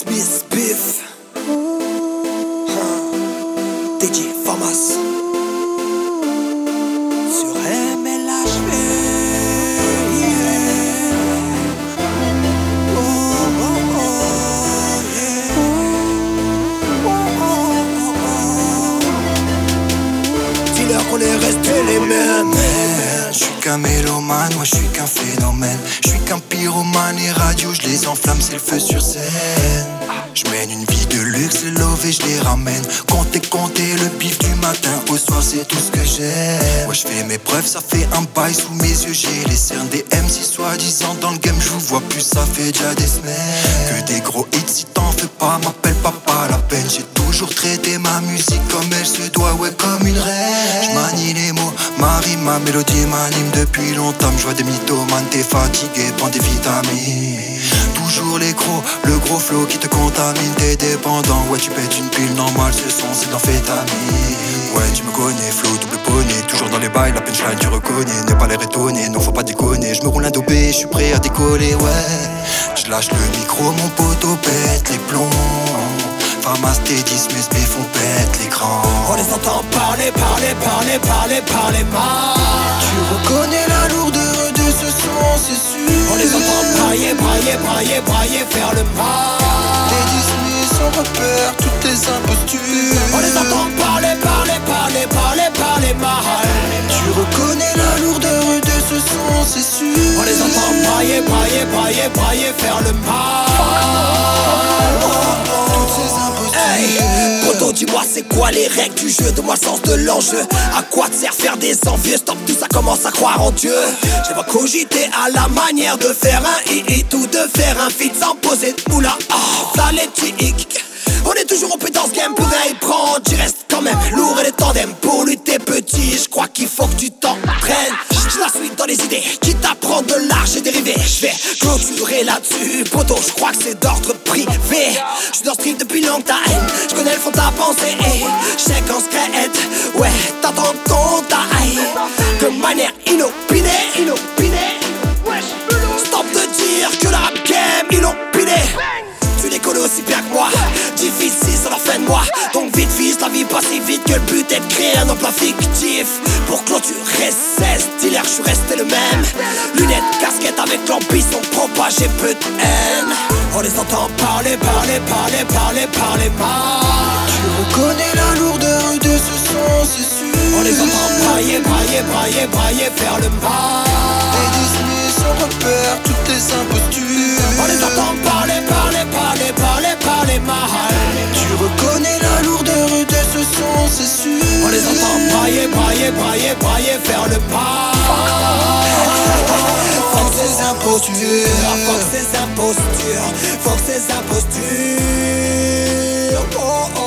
Smith, Biff. DJ Famas. Sur MLHV. Qu'on est restés les mêmes. Je suis qu'un mélomane, moi je suis qu'un phénomène. Je suis qu'un pyromane et radio, je les enflamme, c'est le feu sur scène. Une vie de luxe, love je les ramène. Comptez, comptez le bif du matin au soir, c'est tout ce que j'aime. Moi je fais mes preuves, ça fait un bail sous mes yeux, j'ai les cernes des MC soi-disant dans le game, je vous vois plus, ça fait déjà des semaines. Que des gros hits, si t'en fais pas, m'appelle papa la peine. J'ai toujours traité ma musique comme elle se doit, ouais, comme une reine. Je manie les mots, ma rime, ma mélodie m'anime depuis longtemps. Je vois des mythomanes, t'es fatigué, prends des vitamines. Toujours les le gros flow qui te contamine, t'es dépendant. Ouais, tu pètes une pile normale, ce son c'est de l'amphétamine. Ouais, tu me connais, flow, double poney. Toujours dans les bails, la punchline, tu reconnais. Ne pas l'air étonné, non, faut pas déconner. Je me roule un dobé, je suis prêt à décoller, ouais. Je lâche le micro, mon poteau pète les plombs. Famas, Teddy, Smith, Biff, on pète l'écran. On les entend parler, parler, parler, parler, parler mal. Tu reconnais la lourdeur de ce son, c'est sûr. On les entend brailler, brailler, brailler, faire le mal. Teddy Smith, on repère toutes les impostures. On les entend parler, parler, parler, parler, parler mal. Tu reconnais la lourdeur de ce son, c'est sûr. On les entend brailler, brailler, brailler, brailler, faire le mal. Dis-moi c'est quoi les règles du jeu, de moi le sens de l'enjeu. À quoi te sert faire des envieux, stop tout ça commence à croire en Dieu. Je vais cogiter à la manière de faire un hit ou de faire un feat sans poser de moula Ah, ça les on est toujours au dans ce game, plus rien y prend, tu restes quand lourd et les tandems Pour lutter petit, je crois qu'il faut que tu t'entraînes. Je la suis dans les idées, qui t'apprend de l'art, j'ai dérivé. Je vais clôturer là-dessus, poto, je crois que c'est d'ordre privé. Je suis dans ce depuis longtemps, je connais le fond de ta pensée. Je sais qu'en secret, ouais, t'attends ton taille De manière inopinée, inopinée. Stop de dire que la game inopinée tu les connais aussi bien que moi. Difficile, ça leur fait de moi. Donc vite fils, la vie passe si vite que le but est de créer un emploi fictif. Pour clôturer 16 dealers, je suis resté le même. Lunettes, casquette avec l'ambition propager peu de haine. On les entend parler, parler, parler, parler, parler mal. Tu reconnais la lourdeur de ce son, c'est sûr. On les entend brailler, brailler, brailler, brailler, faire le mal. Teddy Smith, on repère toutes les impostures. On les entend parler, parler, parler, brailler, brailler, faire le pas. Faut que impostures, faut que impostures, faut que impostures. Oh oh.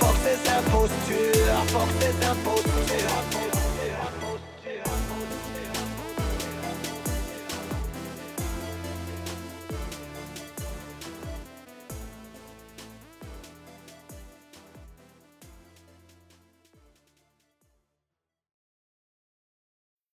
Faut que ces impostures, faut que impostures.